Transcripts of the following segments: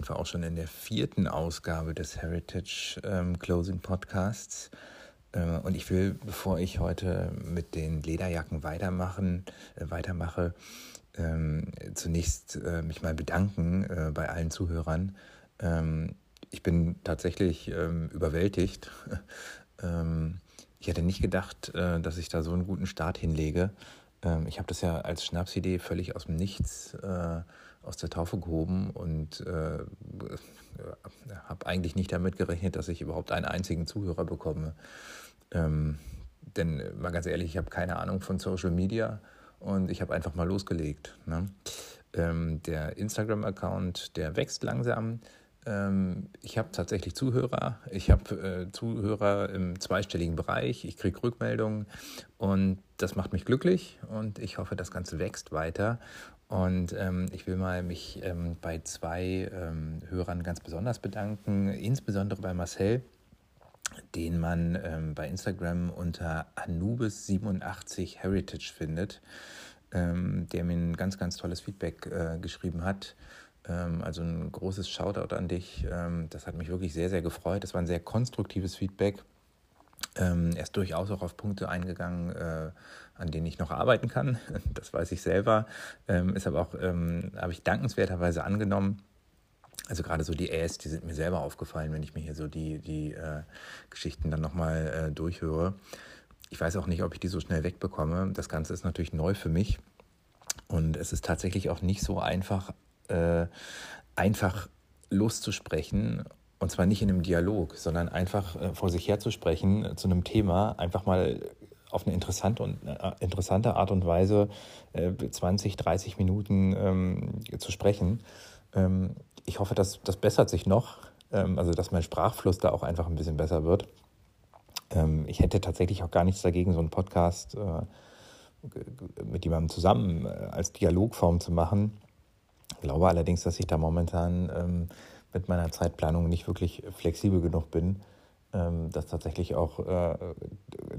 sind wir auch schon in der vierten Ausgabe des Heritage ähm, Closing Podcasts. Äh, und ich will, bevor ich heute mit den Lederjacken weitermachen, äh, weitermache, ähm, zunächst äh, mich mal bedanken äh, bei allen Zuhörern. Ähm, ich bin tatsächlich ähm, überwältigt. Ähm, ich hätte nicht gedacht, äh, dass ich da so einen guten Start hinlege. Ähm, ich habe das ja als Schnapsidee völlig aus dem Nichts äh, aus der Taufe gehoben und äh, habe eigentlich nicht damit gerechnet, dass ich überhaupt einen einzigen Zuhörer bekomme. Ähm, denn mal ganz ehrlich, ich habe keine Ahnung von Social Media und ich habe einfach mal losgelegt. Ne? Ähm, der Instagram-Account, der wächst langsam. Ähm, ich habe tatsächlich Zuhörer. Ich habe äh, Zuhörer im zweistelligen Bereich. Ich kriege Rückmeldungen und das macht mich glücklich und ich hoffe, das Ganze wächst weiter. Und ähm, ich will mal mich ähm, bei zwei ähm, Hörern ganz besonders bedanken, insbesondere bei Marcel, den man ähm, bei Instagram unter Anubis87 Heritage findet, ähm, der mir ein ganz, ganz tolles Feedback äh, geschrieben hat. Ähm, also ein großes Shoutout an dich. das hat mich wirklich sehr, sehr gefreut. Das war ein sehr konstruktives Feedback. Ähm, er ist durchaus auch auf Punkte eingegangen, äh, an denen ich noch arbeiten kann. Das weiß ich selber. Ähm, ist aber auch, ähm, habe ich dankenswerterweise angenommen. Also gerade so die Äs, die sind mir selber aufgefallen, wenn ich mir hier so die, die äh, Geschichten dann nochmal äh, durchhöre. Ich weiß auch nicht, ob ich die so schnell wegbekomme. Das Ganze ist natürlich neu für mich. Und es ist tatsächlich auch nicht so einfach, äh, einfach loszusprechen und zwar nicht in einem Dialog, sondern einfach äh, vor sich herzusprechen äh, zu einem Thema, einfach mal auf eine interessante, und, äh, interessante Art und Weise 20, 30 Minuten ähm, zu sprechen. Ähm, ich hoffe, dass das bessert sich noch, ähm, also dass mein Sprachfluss da auch einfach ein bisschen besser wird. Ähm, ich hätte tatsächlich auch gar nichts dagegen, so einen Podcast äh, mit jemandem zusammen äh, als Dialogform zu machen. Glaube allerdings, dass ich da momentan ähm, mit meiner Zeitplanung nicht wirklich flexibel genug bin, ähm, das tatsächlich auch äh,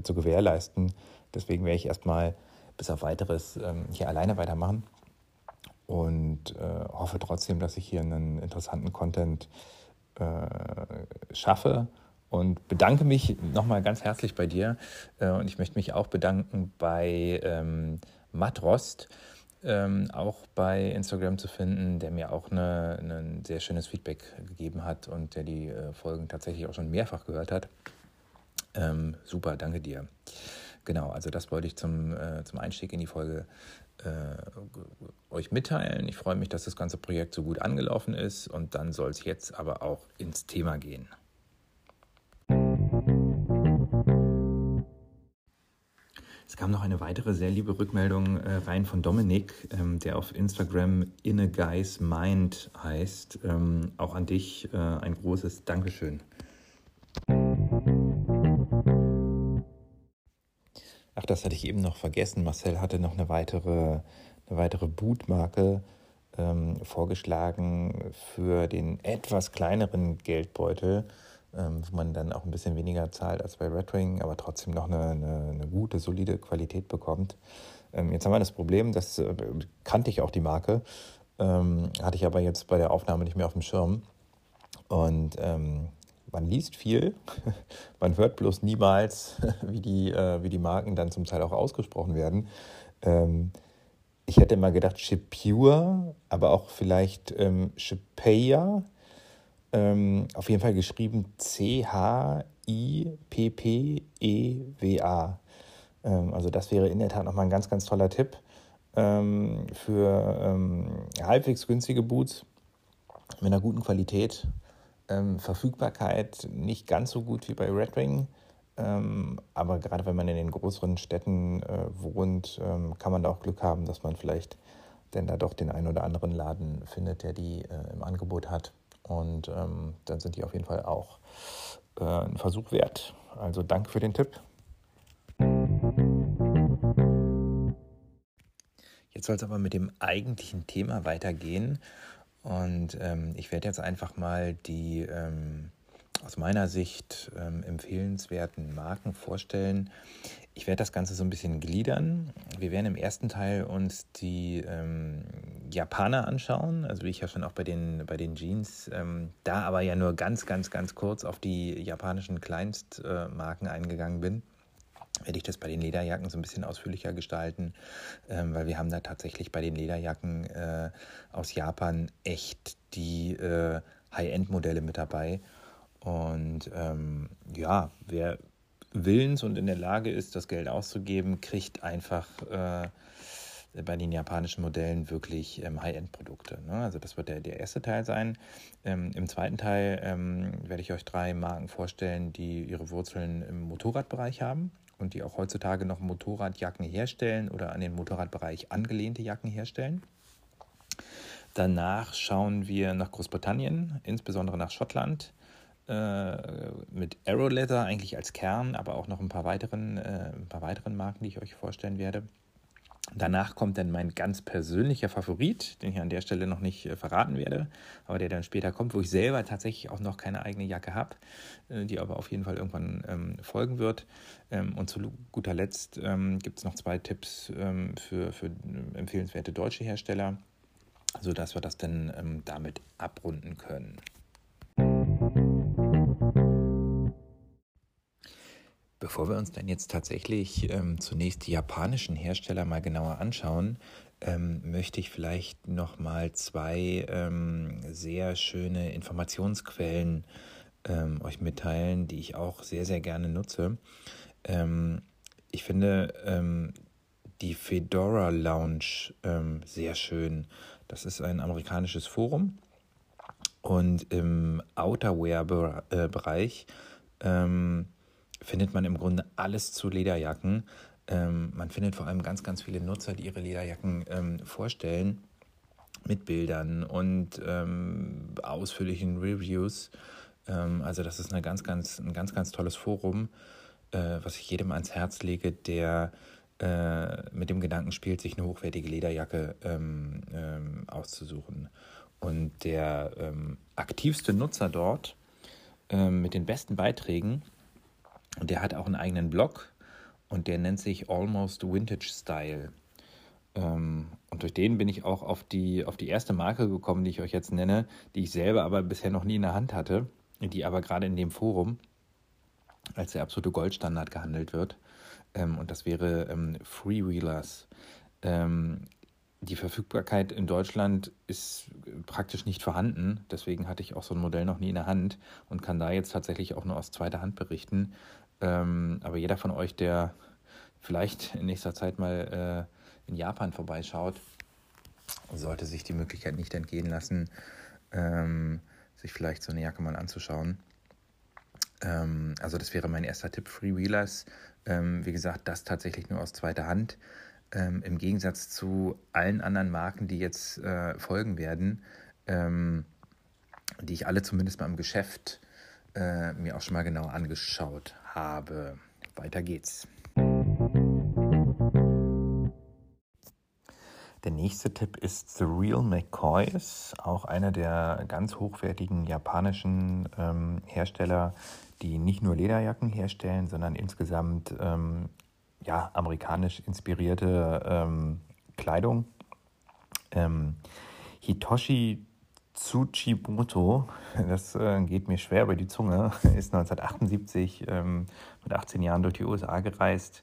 zu gewährleisten. Deswegen werde ich erstmal bis auf weiteres ähm, hier alleine weitermachen und äh, hoffe trotzdem, dass ich hier einen interessanten Content äh, schaffe und bedanke mich nochmal ganz herzlich bei dir und ich möchte mich auch bedanken bei ähm, Matt Rost, ähm, auch bei Instagram zu finden, der mir auch eine, ein sehr schönes Feedback gegeben hat und der die äh, Folgen tatsächlich auch schon mehrfach gehört hat. Ähm, super, danke dir. Genau, also das wollte ich zum, äh, zum Einstieg in die Folge äh, euch mitteilen. Ich freue mich, dass das ganze Projekt so gut angelaufen ist und dann soll es jetzt aber auch ins Thema gehen. Es kam noch eine weitere sehr liebe Rückmeldung äh, rein von Dominik, ähm, der auf Instagram In a Guy's Mind heißt. Ähm, auch an dich äh, ein großes Dankeschön. Ach, das hatte ich eben noch vergessen. Marcel hatte noch eine weitere, eine weitere Bootmarke ähm, vorgeschlagen für den etwas kleineren Geldbeutel ähm, wo man dann auch ein bisschen weniger zahlt als bei Red Wing, aber trotzdem noch eine, eine, eine gute, solide Qualität bekommt. Ähm, jetzt haben wir das Problem, das äh, kannte ich auch die Marke, ähm, hatte ich aber jetzt bei der Aufnahme nicht mehr auf dem Schirm. Und ähm, man liest viel, man hört bloß niemals, wie die, äh, wie die Marken dann zum Teil auch ausgesprochen werden. Ich hätte mal gedacht Shipure, aber auch vielleicht ähm, Shipeya ähm, auf jeden Fall geschrieben C-H-I-P-P-E-W-A. Ähm, also das wäre in der Tat nochmal ein ganz, ganz toller Tipp ähm, für ähm, halbwegs günstige Boots mit einer guten Qualität. Ähm, Verfügbarkeit nicht ganz so gut wie bei Red Ring. Ähm, aber gerade wenn man in den größeren Städten äh, wohnt, kann man da auch Glück haben, dass man vielleicht denn da doch den einen oder anderen Laden findet, der die äh, im Angebot hat. Und ähm, dann sind die auf jeden Fall auch äh, ein Versuch wert. Also danke für den Tipp. Jetzt soll es aber mit dem eigentlichen Thema weitergehen. Und ähm, ich werde jetzt einfach mal die ähm, aus meiner Sicht ähm, empfehlenswerten Marken vorstellen. Ich werde das Ganze so ein bisschen gliedern. Wir werden im ersten Teil uns die ähm, Japaner anschauen, also wie ich ja schon auch bei den, bei den Jeans, ähm, da aber ja nur ganz, ganz, ganz kurz auf die japanischen Kleinstmarken äh, eingegangen bin werde ich das bei den Lederjacken so ein bisschen ausführlicher gestalten, ähm, weil wir haben da tatsächlich bei den Lederjacken äh, aus Japan echt die äh, High-End-Modelle mit dabei. Und ähm, ja, wer willens und in der Lage ist, das Geld auszugeben, kriegt einfach äh, bei den japanischen Modellen wirklich ähm, High-End-Produkte. Ne? Also das wird der, der erste Teil sein. Ähm, Im zweiten Teil ähm, werde ich euch drei Marken vorstellen, die ihre Wurzeln im Motorradbereich haben und die auch heutzutage noch Motorradjacken herstellen oder an den Motorradbereich angelehnte Jacken herstellen. Danach schauen wir nach Großbritannien, insbesondere nach Schottland, äh, mit Arrow Leather eigentlich als Kern, aber auch noch ein paar weiteren, äh, ein paar weiteren Marken, die ich euch vorstellen werde. Danach kommt dann mein ganz persönlicher Favorit, den ich an der Stelle noch nicht äh, verraten werde, aber der dann später kommt, wo ich selber tatsächlich auch noch keine eigene Jacke habe, äh, die aber auf jeden Fall irgendwann ähm, folgen wird. Ähm, und zu guter Letzt ähm, gibt es noch zwei Tipps ähm, für, für empfehlenswerte deutsche Hersteller, sodass wir das dann ähm, damit abrunden können. Bevor wir uns dann jetzt tatsächlich ähm, zunächst die japanischen Hersteller mal genauer anschauen, ähm, möchte ich vielleicht noch mal zwei ähm, sehr schöne Informationsquellen ähm, euch mitteilen, die ich auch sehr sehr gerne nutze. Ähm, ich finde ähm, die Fedora Lounge sehr schön. Das ist ein amerikanisches Forum und im Outerwear-Bereich ähm, findet man im Grunde alles zu Lederjacken. Ähm, man findet vor allem ganz, ganz viele Nutzer, die ihre Lederjacken ähm, vorstellen mit Bildern und ähm, ausführlichen Reviews. Ähm, also das ist eine ganz, ganz, ein ganz, ganz tolles Forum, äh, was ich jedem ans Herz lege, der äh, mit dem Gedanken spielt, sich eine hochwertige Lederjacke ähm, ähm, auszusuchen. Und der aktivste Nutzer dort mit den besten Beiträgen und der hat auch einen eigenen Blog und der nennt sich Almost Vintage Style. Ähm, und durch den bin ich auch auf die, auf die erste Marke gekommen, die ich euch jetzt nenne, die ich selber aber bisher noch nie in der Hand hatte, die aber gerade in dem Forum als der absolute Goldstandard gehandelt wird. Ähm, und das wäre ähm, Freewheelers. Die Verfügbarkeit in Deutschland ist praktisch nicht vorhanden. Deswegen hatte ich auch so ein Modell noch nie in der Hand und kann da jetzt tatsächlich auch nur aus zweiter Hand berichten. Ähm, aber jeder von euch, der vielleicht in nächster Zeit mal äh, in Japan vorbeischaut, sollte sich die Möglichkeit nicht entgehen lassen, ähm, sich vielleicht so eine Jacke mal anzuschauen. Ähm, also das wäre mein erster Tipp, Freewheelers. Ähm, wie gesagt, das tatsächlich nur aus zweiter Hand. Ähm, Im Gegensatz zu allen anderen Marken, die jetzt äh, folgen werden, ähm, die ich alle zumindest mal im Geschäft äh, mir auch schon mal genau angeschaut habe. Weiter geht's. Der nächste Tipp ist The Real McCoys, auch einer der ganz hochwertigen japanischen ähm, Hersteller, die nicht nur Lederjacken herstellen, sondern insgesamt ähm, ja, amerikanisch inspirierte ähm, Kleidung. Ähm, Hitoshi Tsuchimoto, das äh, geht mir schwer über die Zunge, ist 1978 ähm, mit 18 Jahren durch die USA gereist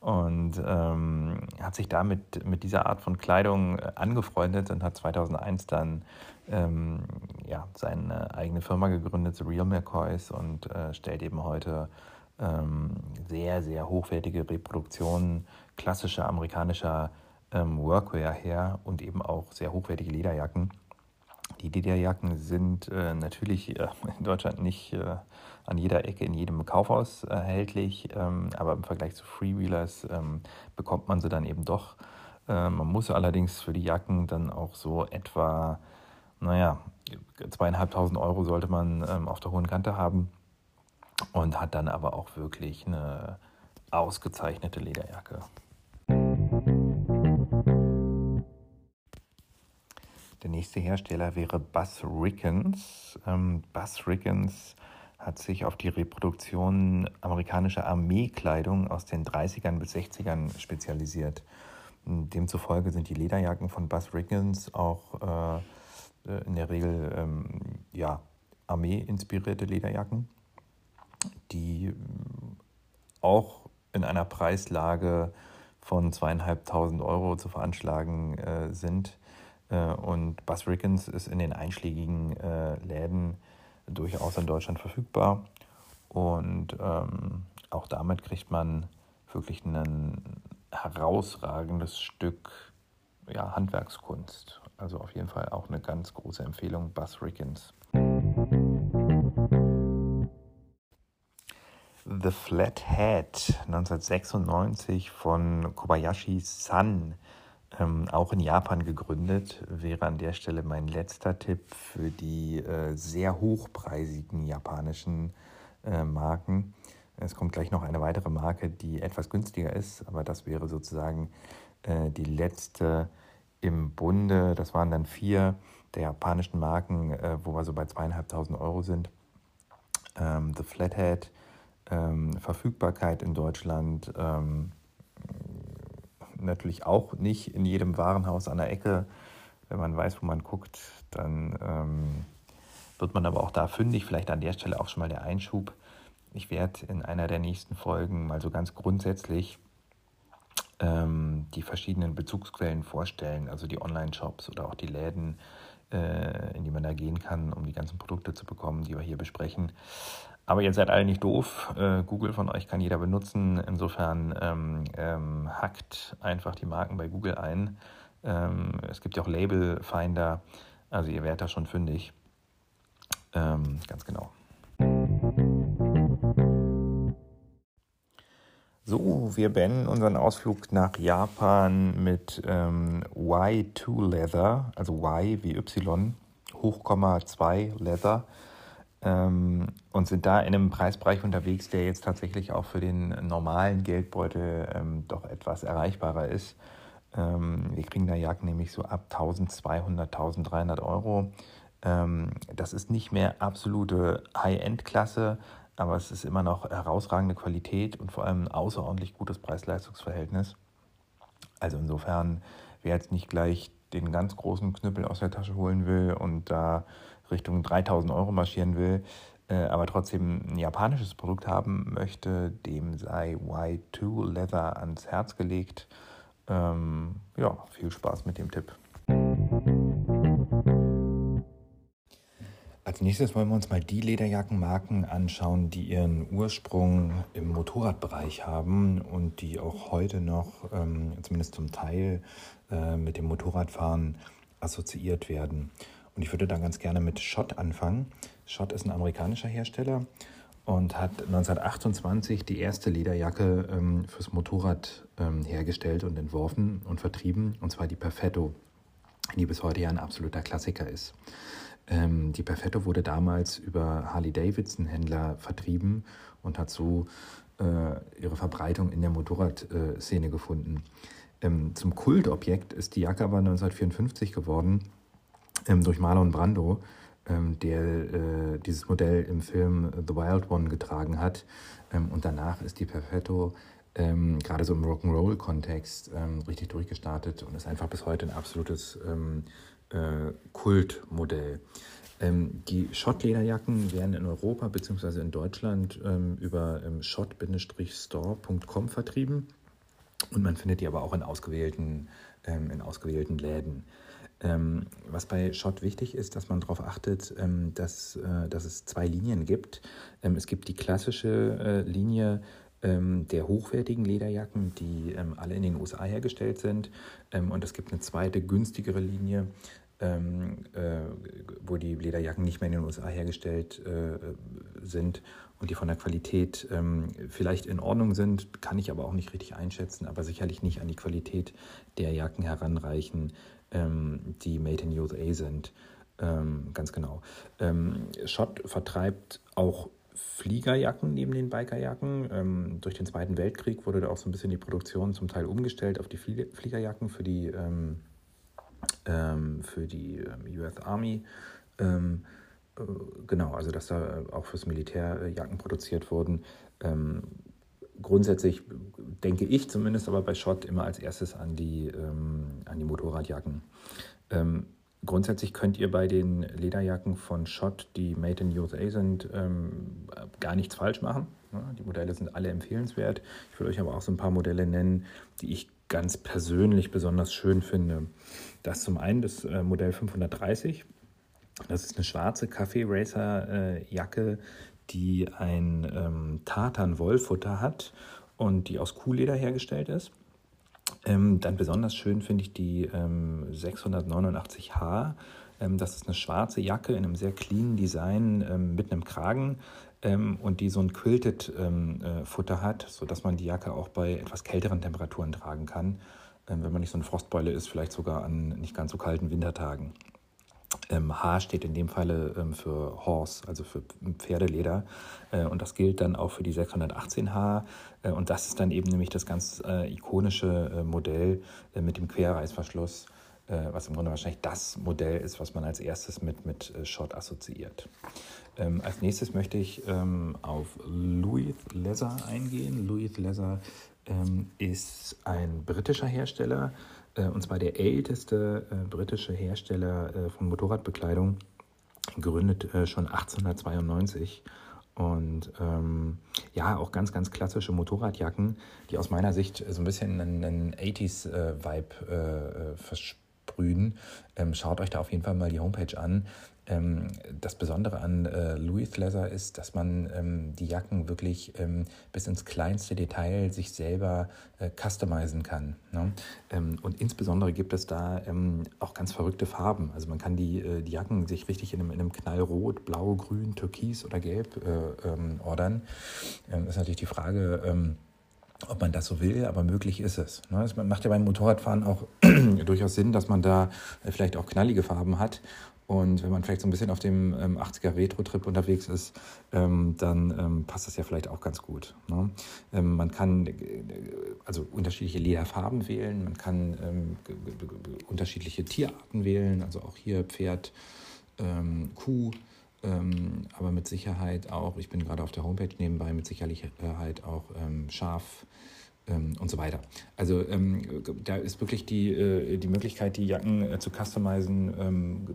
und ähm, hat sich damit mit dieser Art von Kleidung äh, angefreundet und hat 2001 dann ähm, ja, seine eigene Firma gegründet, The Real McCoys, und äh, stellt eben heute ähm, sehr, sehr hochwertige Reproduktionen klassischer amerikanischer ähm, Workwear her und eben auch sehr hochwertige Lederjacken. Die Lederjacken sind äh, natürlich äh, in Deutschland nicht äh, an jeder Ecke in jedem Kaufhaus erhältlich, ähm, aber im Vergleich zu Freewheelers ähm, bekommt man sie dann eben doch. Äh, man muss allerdings für die Jacken dann auch so etwa, naja, zweieinhalbtausend Euro sollte man ähm, auf der hohen Kante haben und hat dann aber auch wirklich eine ausgezeichnete Lederjacke. Der nächste Hersteller wäre Buzz Rickens. Ähm, Buzz Rickens hat sich auf die Reproduktion amerikanischer Armeekleidung aus den 30ern bis 60ern spezialisiert. Demzufolge sind die Lederjacken von Buzz Riggins auch äh, in der Regel ähm, ja, Armee-inspirierte Lederjacken, die auch in einer Preislage von zweieinhalbtausend Euro zu veranschlagen äh, sind. Äh, und Buzz Rickens ist in den einschlägigen äh, Läden durchaus in Deutschland verfügbar. Und ähm, auch damit kriegt man wirklich ein herausragendes Stück ja, Handwerkskunst. Also auf jeden Fall auch eine ganz große Empfehlung, Buzz Rickens. The Flat Hat 1996 von Kobayashi San, ähm, auch in Japan gegründet, wäre an der Stelle mein letzter Tipp für die äh, sehr hochpreisigen japanischen äh, Marken. Es kommt gleich noch eine weitere Marke, die etwas günstiger ist, aber das wäre sozusagen äh, die letzte im Bunde. Das waren dann vier der japanischen Marken, äh, wo wir so bei zweieinhalbtausend Euro sind. Ähm, The Flathead, ähm, Verfügbarkeit in Deutschland ähm, natürlich auch nicht in jedem Warenhaus an der Ecke. Wenn man weiß, wo man guckt, dann ähm, wird man aber auch da fündig. Vielleicht an der Stelle auch schon mal der Einschub. Ich werde in einer der nächsten Folgen mal so ganz grundsätzlich ähm, die verschiedenen Bezugsquellen vorstellen, also die Online-Shops oder auch die Läden, äh, in die man da gehen kann, um die ganzen Produkte zu bekommen, die wir hier besprechen. Aber ihr seid alle nicht doof. Äh, Google von euch kann jeder benutzen. Insofern ähm, ähm, hackt einfach die Marken bei Google ein. Ähm, es gibt ja auch Labelfinder. Also ihr werdet da schon fündig. Ähm, ganz genau. So, wir beenden unseren Ausflug nach Japan mit ähm, Y2 Leather, also Y wie Y, Hochkomma 2 Leather ähm, und sind da in einem Preisbereich unterwegs, der jetzt tatsächlich auch für den normalen Geldbeutel ähm, doch etwas erreichbarer ist. Ähm, wir kriegen da Jacken nämlich so ab 1200, 1300 Euro. Ähm, das ist nicht mehr absolute High-End-Klasse, aber es ist immer noch herausragende Qualität und vor allem ein außerordentlich gutes Preis-Leistungs-Verhältnis. Also insofern, wer jetzt nicht gleich den ganz großen Knüppel aus der Tasche holen will und da Richtung 3000 Euro marschieren will, äh, aber trotzdem ein japanisches Produkt haben möchte, dem sei Y2 Leather ans Herz gelegt. Ähm, ja, viel Spaß mit dem Tipp. Als nächstes wollen wir uns mal die Lederjackenmarken anschauen, die ihren Ursprung im Motorradbereich haben und die auch heute noch, ähm, zumindest zum Teil, äh, mit dem Motorradfahren assoziiert werden. Und ich würde da ganz gerne mit Schott anfangen. Schott ist ein amerikanischer Hersteller und hat 1928 die erste Lederjacke ähm, fürs Motorrad ähm, hergestellt und entworfen und vertrieben, und zwar die Perfetto, die bis heute ja ein absoluter Klassiker ist. Ähm, die Perfetto wurde damals über Harley-Davidson-Händler vertrieben und hat so äh, ihre Verbreitung in der Motorradszene äh, gefunden. Ähm, zum Kultobjekt ist die Jacke aber 1954 geworden ähm, durch Marlon Brando, ähm, der äh, dieses Modell im Film The Wild One getragen hat. Ähm, und danach ist die Perfetto ähm, gerade so im Rock'n'Roll-Kontext ähm, richtig durchgestartet und ist einfach bis heute ein absolutes ähm, äh, Kultmodell. die Schott-Lederjacken werden in Europa bzw. in Deutschland über schott-store.com vertrieben und man findet die aber auch in ausgewählten, in ausgewählten Läden. Ähm, was bei Schott wichtig ist, dass man darauf achtet, ähm, dass, äh, dass es zwei Linien gibt. Ähm, es gibt die klassische äh, Linie ähm, der hochwertigen Lederjacken, die ähm, alle in den USA hergestellt sind. Ähm, und es gibt eine zweite, günstigere Linie, äh, wo die Lederjacken nicht mehr in den USA hergestellt äh, sind und die von der Qualität vielleicht in Ordnung sind, kann ich aber auch nicht richtig einschätzen, aber sicherlich nicht an die Qualität der Jacken heranreichen, ähm, die Made in USA sind. Ähm, ganz genau. Ähm, Schott vertreibt auch Fliegerjacken neben den Bikerjacken. Ähm, durch den Zweiten Weltkrieg wurde da auch so ein bisschen die Produktion zum Teil umgestellt auf die Fliegerjacken für die, ähm, ähm, für die US Army. genau, also dass da auch fürs Militär Jacken produziert wurden. Ähm, grundsätzlich denke ich zumindest aber bei Schott immer als erstes an die, ähm, an die Motorradjacken. Ähm, grundsätzlich könnt ihr bei den Lederjacken von Schott, die Made in USA sind, ähm, gar nichts falsch machen. Die Modelle sind alle empfehlenswert. Ich will euch aber auch so ein paar Modelle nennen, die ich ganz persönlich besonders schön finde. Das zum einen das äh, Modell 530. Das ist eine schwarze Kaffee Racer Jacke, die ein ähm, Tartan-Wollfutter hat und die aus Kuhleder hergestellt ist. Ähm, dann besonders schön finde ich die ähm, 689H. Ähm, das ist eine schwarze Jacke in einem sehr cleanen Design ähm, mit einem Kragen ähm, und die so ein Quilted-Futter ähm, hat, sodass man die Jacke auch bei etwas kälteren Temperaturen tragen kann, wenn man nicht so eine Frostbeule ist, vielleicht sogar an nicht ganz so kalten Wintertagen. Ähm, H steht in dem Falle ähm, für Horse, also für Pferdeleder. Äh, und das gilt dann auch für die 618H. Äh, und das ist dann eben nämlich das ganz äh, ikonische äh, Modell äh, mit dem Querreißverschluss, äh, was im Grunde wahrscheinlich das Modell ist, was man als erstes mit, mit Shot assoziiert. Ähm, als nächstes möchte ich ähm, auf Louis Leather eingehen. Louis Leather ähm, ist ein britischer Hersteller äh, und zwar der älteste äh, britische Hersteller äh, von Motorradbekleidung, gegründet schon 1892. Und ähm, ja, auch ganz, ganz klassische Motorradjacken, die aus meiner Sicht so ein bisschen einen, einen 80s-Vibe äh, versprühen. Ähm, schaut euch da auf jeden Fall mal die Homepage an. Ähm, das Besondere an äh, Louis Leather ist, dass man ähm, die Jacken wirklich ähm, bis ins kleinste Detail sich selber äh, customizen kann. Ne? Ähm, und insbesondere gibt es da ähm, auch ganz verrückte Farben. Also man kann die, äh, die Jacken sich richtig in einem, in einem Knallrot, Blau, Grün, Türkis oder Gelb äh, ordern. ist natürlich die Frage, ob man das so will, aber möglich ist es. Ne? Es macht ja beim Motorradfahren auch durchaus Sinn, dass man da äh, vielleicht auch knallige Farben hat und wenn man vielleicht so ein bisschen auf dem ähm, 80er Retro-Trip unterwegs ist, ähm, dann ähm, passt das ja vielleicht auch ganz gut. Ne? Ähm, man kann äh, also unterschiedliche Lederfarben wählen, man kann ähm, unterschiedliche Tierarten wählen, also auch hier Pferd, ähm, aber mit Sicherheit auch, ich bin gerade auf der Homepage nebenbei, mit Sicherheit auch Schaf, ähm, und so weiter. Also ähm, da ist wirklich die, äh, die Möglichkeit, die Jacken äh, zu customizen, ähm,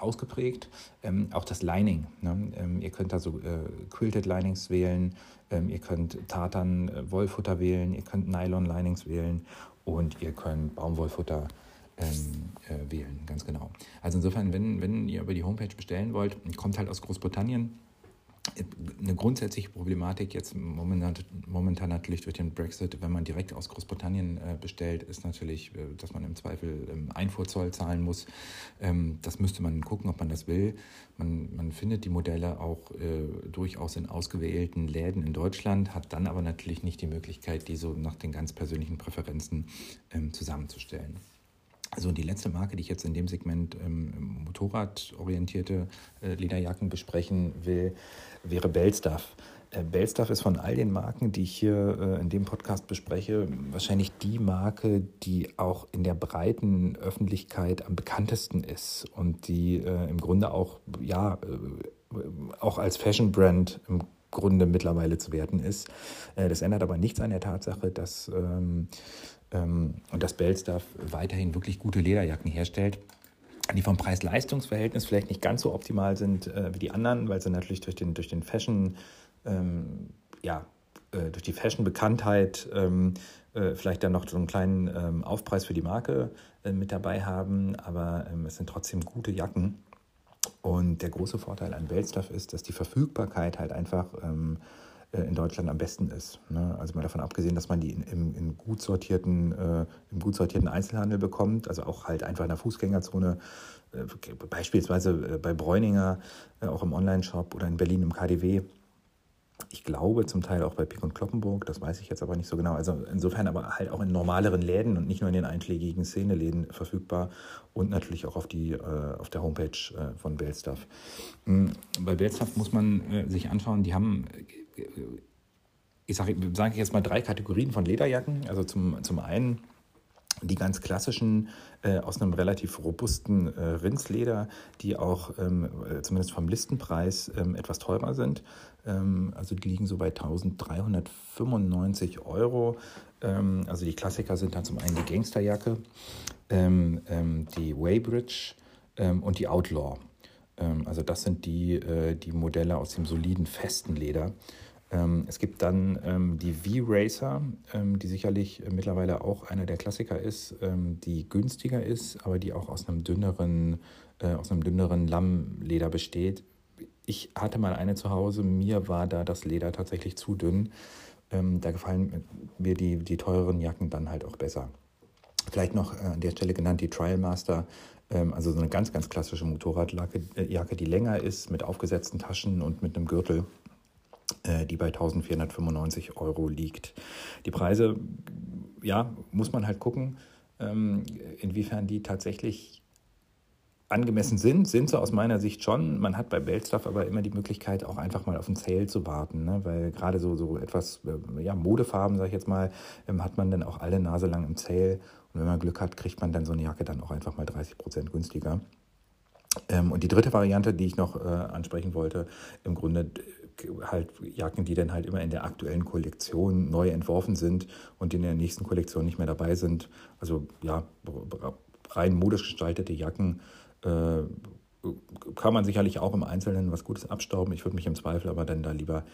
ausgeprägt. Ähm, auch das Lining. Ne? Ähm, ihr könnt da so äh, Quilted Linings wählen, ähm, ihr könnt Tartan äh, Wollfutter wählen, ihr könnt Nylon Linings wählen und ihr könnt Baumwollfutter äh, wählen, ganz genau. Also insofern, wenn, wenn ihr über die Homepage bestellen wollt, kommt halt aus Großbritannien eine grundsätzliche Problematik jetzt momentan, momentan natürlich durch den Brexit, wenn man direkt aus Großbritannien äh, bestellt, ist natürlich, äh, dass man im Zweifel ähm, Einfuhrzoll zahlen muss. Ähm, das müsste man gucken, ob man das will. Man, man findet die Modelle auch äh, durchaus in ausgewählten Läden in Deutschland, hat dann aber natürlich nicht die Möglichkeit, die so nach den ganz persönlichen Präferenzen ähm, zusammenzustellen. Also die letzte Marke, die ich jetzt in dem Segment ähm, motorradorientierte äh, Lederjacken besprechen will, wäre Bellstuff. Äh, Bellstuff ist von all den Marken, die ich hier äh, in dem Podcast bespreche, wahrscheinlich die Marke, die auch in der breiten Öffentlichkeit am bekanntesten ist und die äh, im Grunde auch, ja, äh, auch als Fashion-Brand im Grunde mittlerweile zu werten ist. Äh, das ändert aber nichts an der Tatsache, dass, ähm, ähm, dass Bellstuff weiterhin wirklich gute Lederjacken herstellt die vom Preis-Leistungs-Verhältnis vielleicht nicht ganz so optimal sind äh, wie die anderen, weil sie natürlich durch den, durch den Fashion, ähm, ja, äh, durch die Fashion-Bekanntheit ähm, äh, vielleicht dann noch so einen kleinen ähm, Aufpreis für die Marke äh, mit dabei haben, aber ähm, es sind trotzdem gute Jacken. Und der große Vorteil an Wellstuff ist, dass die Verfügbarkeit halt einfach ähm, äh, in Deutschland am besten ist. Ne? Also mal davon abgesehen, dass man die in, in, gut sortierten, äh, im gut sortierten Einzelhandel bekommt, also auch halt einfach in der Fußgängerzone, äh, beispielsweise äh, bei Bräuninger, äh, auch im Online-Shop oder in Berlin im KDW. Ich glaube zum Teil auch bei Pick und Kloppenburg, das weiß ich jetzt aber nicht so genau. Also insofern aber halt auch in normaleren Läden und nicht nur in den einschlägigen Szeneläden verfügbar und natürlich auch auf, die, äh, auf der Homepage äh, von Bellstuff. Mhm. Bei Bellstuff muss man äh, sich anschauen, die haben ich sage sag jetzt mal drei Kategorien von Lederjacken. Also zum, zum einen Die ganz klassischen äh, aus einem relativ robusten äh, Rindsleder, die auch ähm, äh, zumindest vom Listenpreis ähm, etwas teurer sind. Ähm, also die liegen so bei 1395 Euro. Ähm, also die Klassiker sind dann zum einen die Gangsterjacke, ähm, ähm, die Waybridge und die Outlaw. also das sind die, äh, die Modelle aus dem soliden, festen Leder. Ähm, es gibt dann ähm, die V-Racer, ähm, die sicherlich mittlerweile auch einer der Klassiker ist, die günstiger ist, aber die auch aus einem dünneren, äh, aus einem dünneren Lammleder besteht. Ich hatte mal eine zu Hause, mir war da das Leder tatsächlich zu dünn. Da gefallen mir die, die teureren Jacken dann halt auch besser. Vielleicht noch äh, an der Stelle genannt die Trialmaster, also so eine ganz, ganz klassische Motorradjacke, äh, die länger ist, mit aufgesetzten Taschen und mit einem Gürtel äh, die bei 1495 Euro liegt. Die Preise, ja, muss man halt gucken, ähm, inwiefern die tatsächlich angemessen sind, sind sie aus meiner Sicht schon. Man hat bei Beltstuff aber immer die Möglichkeit, auch einfach mal auf den Sale zu warten, ne? weil gerade so, so etwas, äh, ja, Modefarben, sage ich jetzt mal, ähm, hat man dann auch alle Nase lang im Sale. Und wenn man Glück hat, kriegt man dann so eine Jacke dann auch einfach mal 30 Prozent günstiger. Ähm, und die dritte Variante, die ich noch äh, ansprechen wollte, im Grunde halt Jacken, die dann halt immer in der aktuellen Kollektion neu entworfen sind und in der nächsten Kollektion nicht mehr dabei sind. Also ja, rein modisch gestaltete Jacken äh, kann man sicherlich auch im Einzelnen was Gutes abstauben. Ich würde mich im Zweifel aber dann da lieber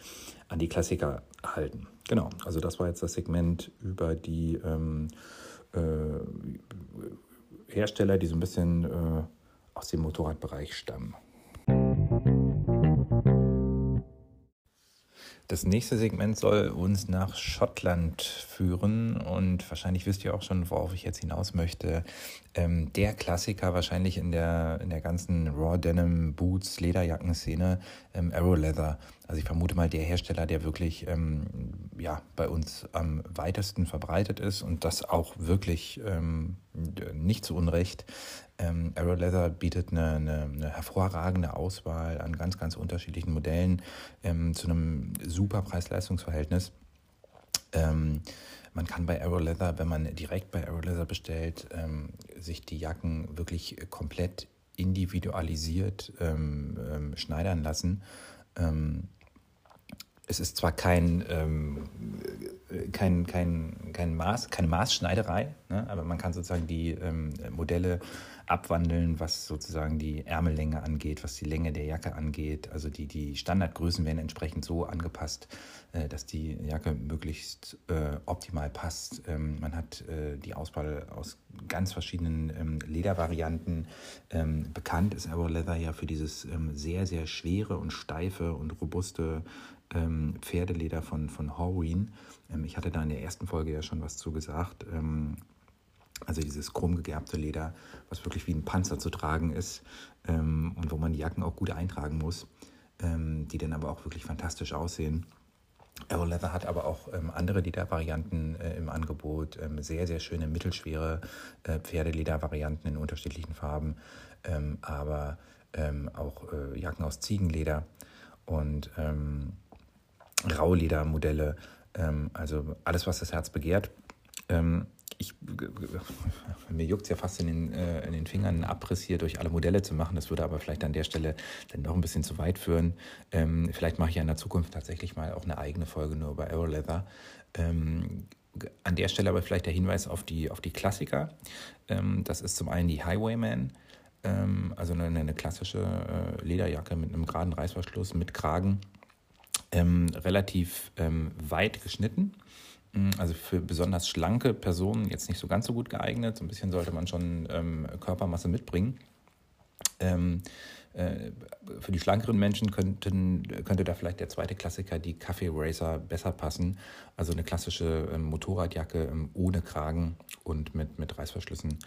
an die Klassiker halten. Genau, also das war jetzt das Segment über die ähm, äh, Hersteller, die so ein bisschen äh, aus dem Motorradbereich stammen. Das nächste Segment soll uns nach Schottland führen und wahrscheinlich wisst ihr auch schon, worauf ich jetzt hinaus möchte. Ähm, der Klassiker wahrscheinlich in der, in der ganzen Raw Denim Boots Lederjacken-Szene, ähm, Arrow Leather. Also ich vermute mal der Hersteller, der wirklich ähm, ja, bei uns am weitesten verbreitet ist und das auch wirklich ähm, nicht zu Unrecht. Ähm, Arrow Leather bietet eine, eine, eine, hervorragende Auswahl an ganz, ganz unterschiedlichen Modellen ähm, zu einem super Preis-Leistungs-Verhältnis. Ähm, man kann bei Arrow Leather, wenn man direkt bei Arrow Leather bestellt, ähm, sich die Jacken wirklich komplett individualisiert ähm, ähm, schneidern lassen. Es ist zwar kein kein, kein, kein Maß, keine Maßschneiderei, ne? aber man kann sozusagen die ähm, Modelle abwandeln, was sozusagen die Ärmellänge angeht, was die Länge der Jacke angeht. Also die, die Standardgrößen werden entsprechend so angepasst, äh, dass die Jacke möglichst äh, optimal passt. Ähm, man hat äh, die Auswahl aus ganz verschiedenen ähm, Ledervarianten. Ähm, bekannt ist Leather ja für dieses sehr, sehr schwere und steife und robuste Pferdeleder von, von Horween. Ich hatte da in der ersten Folge ja schon was zu gesagt. Also dieses chromgegerbte Leder, was wirklich wie ein Panzer zu tragen ist ähm, und wo man die Jacken auch gut eintragen muss, ähm, die dann aber auch wirklich fantastisch aussehen. Aero Leather hat aber auch ähm, andere Ledervarianten äh, im Angebot, ähm, sehr, sehr schöne mittelschwere äh, Pferdeledervarianten in unterschiedlichen Farben, ähm, aber ähm, auch äh, Jacken aus Ziegenleder und Rauledermodelle, also alles, was das Herz begehrt. Ich, mir juckt es ja fast in den, äh, in den Fingern, einen Abriss hier durch alle Modelle zu machen. Das würde aber vielleicht an der Stelle dann doch ein bisschen zu weit führen. Ähm, vielleicht mache ich ja in der Zukunft tatsächlich mal auch eine eigene Folge nur über Aeroleather. Ähm, an der Stelle aber vielleicht der Hinweis auf die, auf die Klassiker. Ähm, das ist zum einen die Highwayman, ähm, also eine, eine klassische äh, Lederjacke mit einem geraden Reißverschluss, mit Kragen ähm, relativ ähm, weit geschnitten. Mm, also für besonders schlanke Personen jetzt nicht so ganz so gut geeignet. So ein bisschen sollte man schon ähm, Körpermasse mitbringen. Ähm, äh, für die schlankeren Menschen könnten, könnte da vielleicht der zweite Klassiker, die Kaffee Racer, besser passen. Also eine klassische ähm, Motorradjacke ähm, ohne Kragen und mit, mit Reißverschlüssen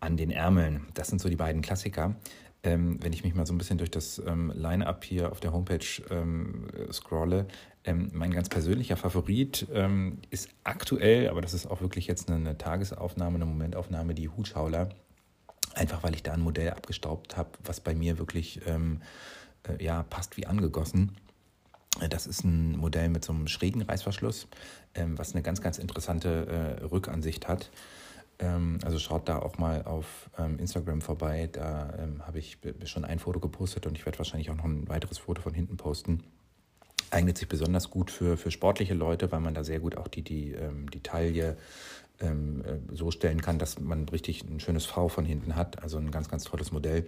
an den Ärmeln. Das sind so die beiden Klassiker ähm, wenn ich mich mal so ein bisschen durch das ähm, Line-up hier auf der Homepage ähm, scrolle, ähm, mein ganz persönlicher Favorit ähm, ist aktuell, aber das ist auch wirklich jetzt eine, eine Tagesaufnahme, eine Momentaufnahme, die Hutschauler. Einfach weil ich da ein Modell abgestaubt habe, was bei mir wirklich ähm, äh, ja, passt wie angegossen. Das ist ein Modell mit so einem schrägen Reißverschluss, was eine ganz, ganz interessante äh, Rückansicht hat Ähm, also schaut da auch mal auf ähm, Instagram vorbei. Da ähm, habe ich schon ein Foto gepostet und ich werde wahrscheinlich auch noch ein weiteres Foto von hinten posten. Eignet sich besonders gut für, für sportliche Leute, weil man da sehr gut auch die, die, die Taille ähm, so stellen kann, dass man richtig ein schönes V von hinten hat. Also ein ganz, ganz tolles Modell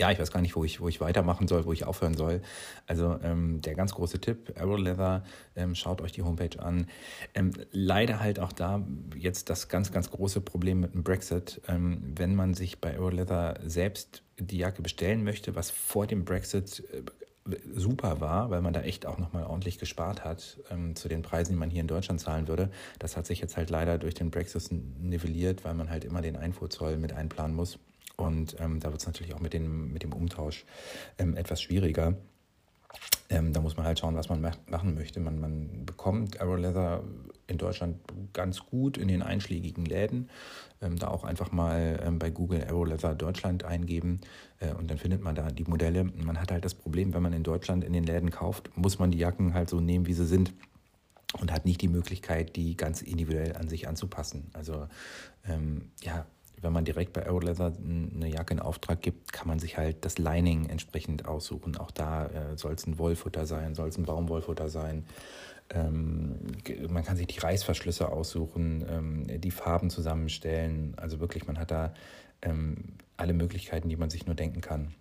ja, ich weiß gar nicht, wo ich, wo ich weitermachen soll, wo ich aufhören soll. Also ähm, der ganz große Tipp, Arrow Leather, ähm, schaut euch die Homepage an. Ähm, leider halt auch da jetzt das ganz, ganz große Problem mit dem Brexit. Ähm, wenn man sich bei Arrow Leather selbst die Jacke bestellen möchte, was vor dem Brexit äh, super war, weil man da echt auch nochmal ordentlich gespart hat ähm, zu den Preisen, die man hier in Deutschland zahlen würde. Das hat sich jetzt halt leider durch den Brexit nivelliert, weil man halt immer den Einfuhrzoll mit einplanen muss. Und ähm, da wird es natürlich auch mit, den, mit dem Umtausch ähm, etwas schwieriger. Ähm, da muss man halt schauen, was man machen möchte. Man, man bekommt Arrow Leather in Deutschland ganz gut in den einschlägigen Läden. Ähm, da auch einfach mal ähm, bei Google Arrow Leather Deutschland eingeben äh, und dann findet man da die Modelle. Man hat halt das Problem, wenn man in Deutschland in den Läden kauft, muss man die Jacken halt so nehmen, wie sie sind und hat nicht die Möglichkeit, die ganz individuell an sich anzupassen. Also ähm, ja, wenn man direkt bei Aeroleather eine Jacke in Auftrag gibt, kann man sich halt das Lining entsprechend aussuchen. Auch da äh, soll es ein Wollfutter sein, soll es ein Baumwollfutter sein. Ähm, man kann sich die Reißverschlüsse aussuchen, ähm, die Farben zusammenstellen. Also wirklich, man hat da ähm, alle Möglichkeiten, die man sich nur denken kann.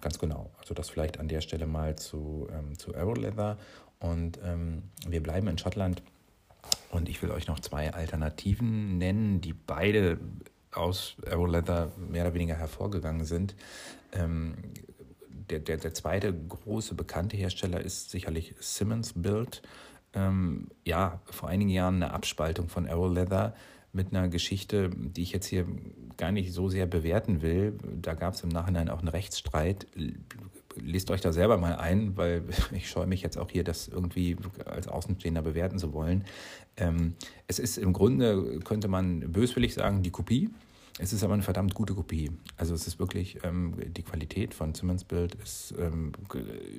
Ganz genau. Also das vielleicht an der Stelle mal zu, zu Aeroleather. Und ähm, wir bleiben in Schottland und ich will euch noch zwei Alternativen nennen, die beide aus Aeroleather mehr oder weniger hervorgegangen sind. Ähm, der, der, der zweite große bekannte Hersteller ist sicherlich Simmons Build. Ähm, ja, vor einigen Jahren eine Abspaltung von Aeroleather mit einer Geschichte, die ich jetzt hier gar nicht so sehr bewerten will. Da gab es im Nachhinein auch einen Rechtsstreit lest euch da selber mal ein, weil ich scheue mich jetzt auch hier, das irgendwie als Außenstehender bewerten zu wollen. Ähm, es ist im Grunde, könnte man böswillig sagen, die Kopie. Es ist aber eine verdammt gute Kopie. Also es ist wirklich, ähm, die Qualität von Simmons Bild ist ähm,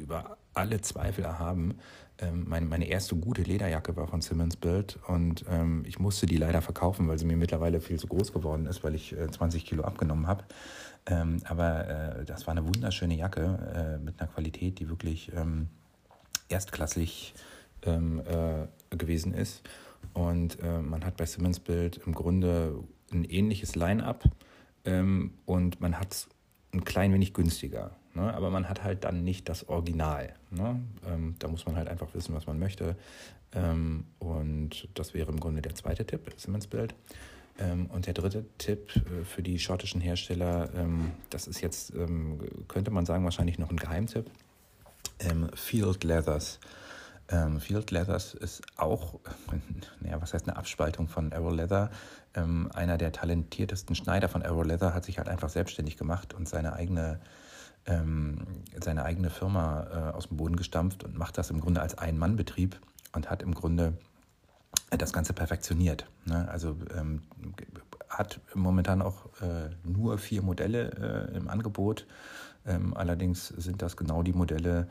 über alle Zweifel erhaben. Ähm, meine, meine erste gute Lederjacke war von Simmons Bild und ähm, ich musste die leider verkaufen, weil sie mir mittlerweile viel zu groß geworden ist, weil ich äh, 20 Kilo abgenommen habe. Ähm, aber äh, das war eine wunderschöne Jacke äh, mit einer Qualität, die wirklich ähm, erstklassig äh, gewesen ist. Und äh, man hat bei Simmons Bild im Grunde ein ähnliches Line-up ähm, und man hat es ein klein wenig günstiger. Ne? Aber man hat halt dann nicht das Original. Ne? Ähm, da muss man halt einfach wissen, was man möchte. Ähm, und das wäre im Grunde der zweite Tipp, Simmons Bild. Ähm, und der dritte Tipp äh, für die schottischen Hersteller, ähm, das ist jetzt, ähm, könnte man sagen, wahrscheinlich noch ein Geheimtipp. Field Leathers. Field Leathers ist auch, naja, was heißt eine Abspaltung von Arrow Leather? einer der talentiertesten Schneider von Arrow Leather hat sich halt einfach selbstständig gemacht und seine eigene, seine eigene Firma äh, aus dem Boden gestampft und macht das im Grunde als Ein-Mann-Betrieb und hat im Grunde das Ganze perfektioniert. Ne? Also ähm, hat momentan auch äh, nur vier Modelle äh, im Angebot. Ähm, allerdings sind das genau die Modelle,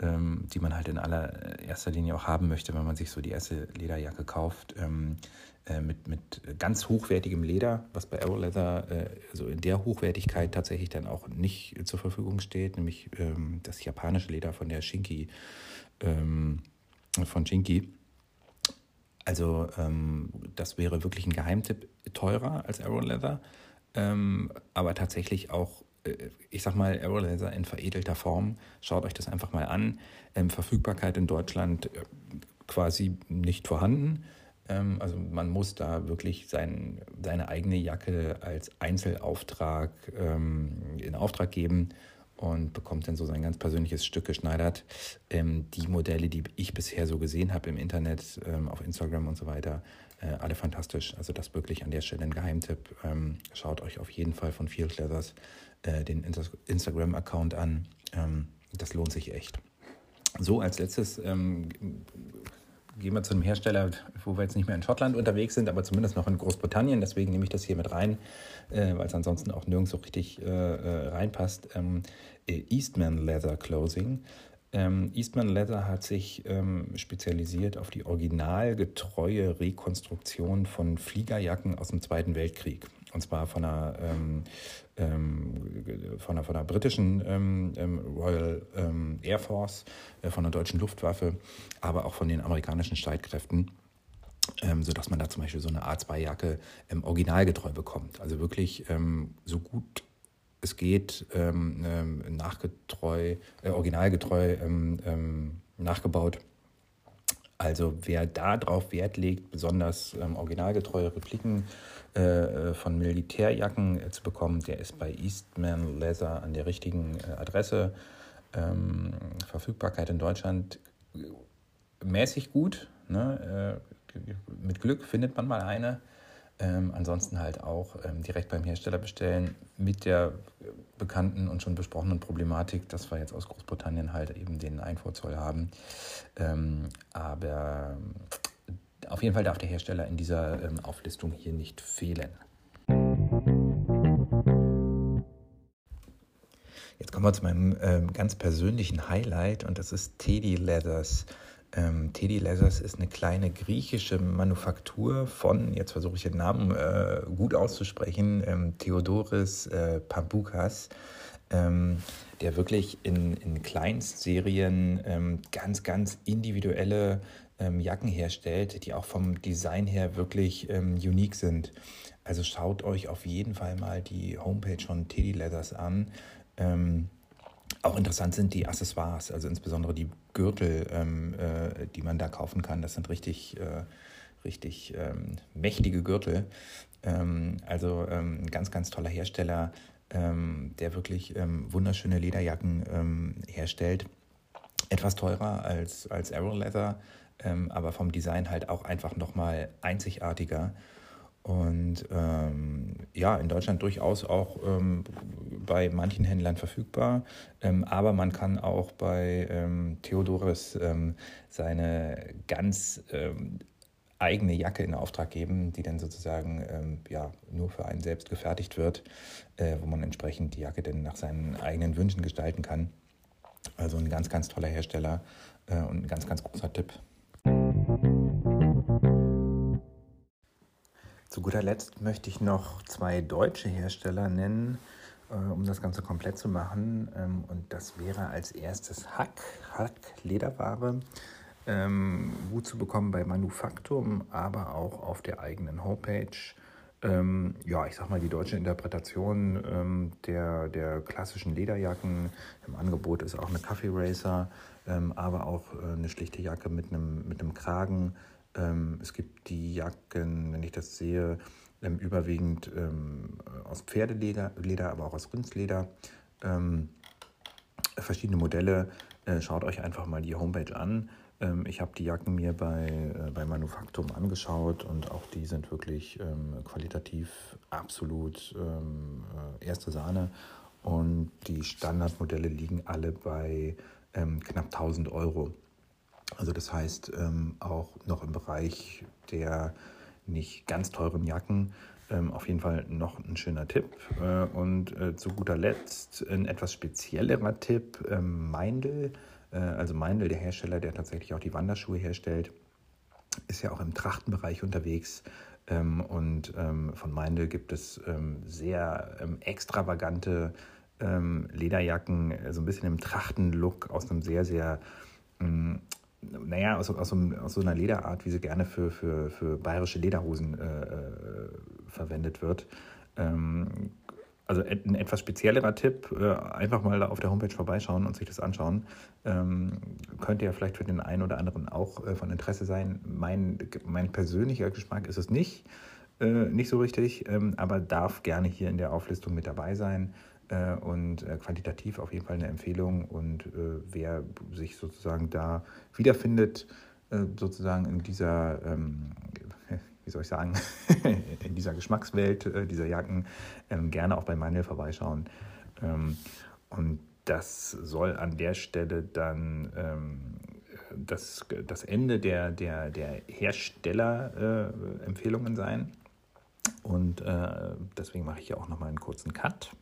ähm, die man halt in allererster Linie auch haben möchte, wenn man sich so die erste Lederjacke kauft. Ähm, äh, mit, mit ganz hochwertigem Leder, was bei Aero Leather äh, also in der Hochwertigkeit tatsächlich dann auch nicht zur Verfügung steht, nämlich ähm, das japanische Leder von der Shinki, ähm, von Shinki also ähm, das wäre wirklich ein Geheimtipp, teurer als Arrow Leather, ähm, aber tatsächlich auch, äh, ich sag mal, Arrow Leather in veredelter Form. Schaut euch das einfach mal an. Ähm, Verfügbarkeit in Deutschland äh, quasi nicht vorhanden. Ähm, also man muss da wirklich sein, seine eigene Jacke als Einzelauftrag ähm, in Auftrag geben und bekommt dann so sein ganz persönliches Stück geschneidert. Ähm, die Modelle, die ich bisher so gesehen habe im Internet, ähm, auf Instagram und so weiter, äh, alle fantastisch. Also das wirklich an der Stelle ein Geheimtipp. Ähm, schaut euch auf jeden Fall von Field Leathers äh, den Instagram-Account an. Ähm, das lohnt sich echt. So, als letztes ähm, gehen wir zu einem Hersteller, wo wir jetzt nicht mehr in Schottland unterwegs sind, aber zumindest noch in Großbritannien. Deswegen nehme ich das hier mit rein, äh, weil es ansonsten auch nirgends so richtig äh, äh reinpasst. Ähm, Eastman Leather Clothing. Ähm, Eastman Leather hat sich ähm, spezialisiert auf die originalgetreue Rekonstruktion von Fliegerjacken aus dem Zweiten Weltkrieg. Und zwar von einer, ähm, ähm von einer, von einer britischen ähm, ähm, Royal Air Force, äh, von der deutschen Luftwaffe, aber auch von den amerikanischen Streitkräften. sodass man da zum Beispiel so eine A2-Jacke originalgetreu bekommt. Also wirklich so gut es geht, ähm, ähm, nachgetreu, äh, originalgetreu ähm, ähm, nachgebaut. Also wer da drauf Wert legt, besonders ähm, originalgetreue Repliken äh, äh, von Militärjacken äh, zu bekommen, der ist bei Eastman Leather an der richtigen äh, Adresse. Ähm, Verfügbarkeit in Deutschland äh, mäßig gut. Ne? mit Glück findet man mal eine. Ähm, ansonsten halt auch ähm, direkt beim Hersteller bestellen mit der bekannten und schon besprochenen Problematik, dass wir jetzt aus Großbritannien halt eben den Einfuhrzoll haben. Ähm, aber äh, auf jeden Fall darf der Hersteller in dieser ähm, Auflistung hier nicht fehlen. Jetzt kommen wir zu meinem ähm, ganz persönlichen Highlight und das ist Teddy Leathers. Ähm, Teddy Leathers ist eine kleine griechische Manufaktur von, jetzt versuche ich den Namen äh, gut auszusprechen, ähm, Theodoris äh, Pamboukas, ähm, der wirklich in, in Kleinstserien ähm, ganz, ganz individuelle ähm, Jacken herstellt, die auch vom Design her wirklich ähm, unique sind. Also schaut euch auf jeden Fall mal die Homepage von Teddy Leathers an. Auch interessant sind die Accessoires, also insbesondere die Gürtel, ähm, äh, die man da kaufen kann. Das sind richtig, äh, richtig ähm, mächtige Gürtel. Ähm, also ähm, ein ganz, ganz toller Hersteller, ähm, der wirklich ähm, wunderschöne Lederjacken herstellt. Etwas teurer als, als Arrow Leather, aber vom Design halt auch einfach nochmal einzigartiger. Und ähm, ja, in Deutschland durchaus auch ähm, bei manchen Händlern verfügbar. Ähm, aber man kann auch bei ähm, Theodoris ähm, seine ganz ähm, eigene Jacke in Auftrag geben, die dann sozusagen ja, nur für einen selbst gefertigt wird, äh, wo man entsprechend die Jacke dann nach seinen eigenen Wünschen gestalten kann. Also ein ganz, ganz toller Hersteller äh, und ein ganz, ganz großer Tipp. Zu guter Letzt möchte ich noch zwei deutsche Hersteller nennen, äh, um das Ganze komplett zu machen. Ähm, und das wäre als erstes Hack, Hack Lederware. Ähm, gut zu bekommen bei Manufaktum, aber auch auf der eigenen Homepage. Ähm, ja, ich sag mal, die deutsche Interpretation ähm, der, der klassischen Lederjacken im Angebot ist auch eine Kaffee Racer, ähm, aber auch äh, eine schlichte Jacke mit einem, mit einem Kragen, es gibt die Jacken, wenn ich das sehe, ähm, überwiegend ähm, aus Pferdeleder, Leder, aber auch aus Rindsleder. verschiedene Modelle. Äh, schaut euch einfach mal die Homepage an. ich habe die Jacken mir bei, äh, bei Manufaktum angeschaut und auch die sind wirklich qualitativ absolut äh, erste Sahne. Und die Standardmodelle liegen alle bei knapp 1000 Euro. Also das heißt ähm, auch noch im Bereich der nicht ganz teuren Jacken ähm, auf jeden Fall noch ein schöner Tipp. Äh, und äh, zu guter Letzt ein etwas speziellerer Tipp, ähm, Meindl. Äh, also Meindl, der Hersteller, der tatsächlich auch die Wanderschuhe herstellt, ist ja auch im Trachtenbereich unterwegs. Ähm, und ähm, von Meindl gibt es ähm, sehr extravagante Lederjacken, so ein bisschen im Trachtenlook aus einem sehr, sehr naja, aus, aus, aus, so einer Lederart, wie sie gerne für, für, für bayerische Lederhosen äh, äh, verwendet wird. Ähm, also ein etwas speziellerer Tipp, äh, einfach mal auf der Homepage vorbeischauen und sich das anschauen. Ähm, könnte ja vielleicht für den einen oder anderen auch äh, von Interesse sein. Mein, mein persönlicher Geschmack ist es nicht, nicht so richtig, ähm, aber darf gerne hier in der Auflistung mit dabei sein und äh, quantitativ auf jeden Fall eine Empfehlung. Und äh, wer sich sozusagen da wiederfindet, äh, sozusagen in dieser, ähm, wie soll ich sagen, in dieser Geschmackswelt äh, dieser Jacken, ähm, gerne auch bei Manuel vorbeischauen. Ähm, und das soll an der Stelle dann das, das Ende der, der, der Herstellerempfehlungen sein. Und äh, deswegen mache ich hier auch nochmal einen kurzen Cut.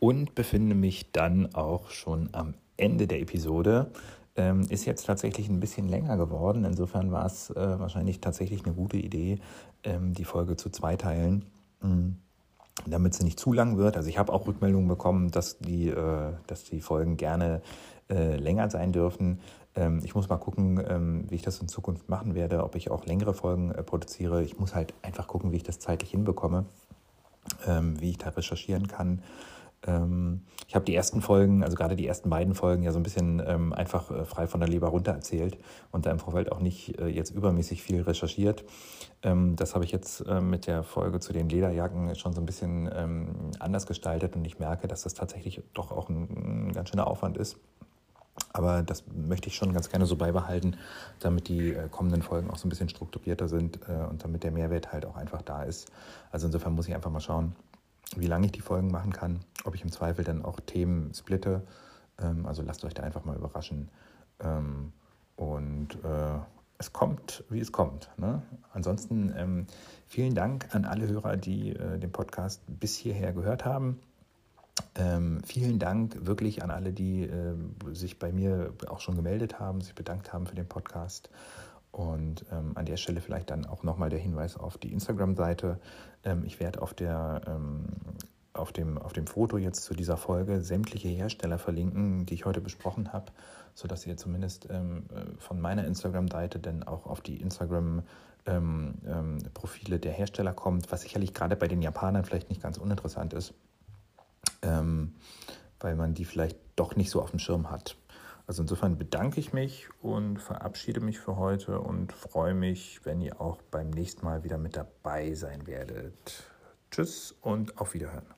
Und befinde mich dann auch schon am Ende der Episode. Ähm, ist jetzt tatsächlich ein bisschen länger geworden. Insofern war es äh, wahrscheinlich tatsächlich eine gute Idee, ähm, die Folge zu zweiteilen. Mhm damit sie nicht zu lang wird. Also ich habe auch Rückmeldungen bekommen, dass die, äh, dass die Folgen gerne äh, länger sein dürfen. Ähm, ich muss mal gucken, ähm, wie ich das in Zukunft machen werde, ob ich auch längere Folgen äh, produziere. Ich muss halt einfach gucken, wie ich das zeitlich hinbekomme, ähm, wie ich da recherchieren kann. Ähm, ich habe die ersten Folgen, also gerade die ersten beiden Folgen, ja so ein bisschen ähm, einfach äh, frei von der Leber runter erzählt und da im Vorfeld auch nicht äh, jetzt übermäßig viel recherchiert. Ähm, das habe ich jetzt äh, mit der Folge zu den Lederjacken schon so ein bisschen ähm, anders gestaltet und ich merke, dass das tatsächlich doch auch ein, ein ganz schöner Aufwand ist. Aber das möchte ich schon ganz gerne so beibehalten, damit die äh, kommenden Folgen auch so ein bisschen strukturierter sind äh, und damit der Mehrwert halt auch einfach da ist. Also insofern muss ich einfach mal schauen, wie lange ich die Folgen machen kann, ob ich im Zweifel dann auch Themen splitte. Ähm, also lasst euch da einfach mal überraschen. Ähm, und äh, es kommt, wie es kommt. Ne? Ansonsten ähm, vielen Dank an alle Hörer, die äh, den Podcast bis hierher gehört haben. Ähm, vielen Dank wirklich an alle, die äh, sich bei mir auch schon gemeldet haben, sich bedankt haben für den Podcast. Und ähm, an der Stelle vielleicht dann auch nochmal der Hinweis auf die Instagram-Seite. Ähm, ich werde auf, ähm, auf, dem, auf dem Foto jetzt zu dieser Folge sämtliche Hersteller verlinken, die ich heute besprochen habe, sodass ihr zumindest ähm, äh, von meiner Instagram-Seite dann auch auf die Instagram- ähm, ähm, Profile der Hersteller kommt, was sicherlich gerade bei den Japanern vielleicht nicht ganz uninteressant ist, weil man die vielleicht doch nicht so auf dem Schirm hat. Also insofern bedanke ich mich und verabschiede mich für heute und freue mich, wenn ihr auch beim nächsten Mal wieder mit dabei sein werdet. Tschüss und auf Wiederhören.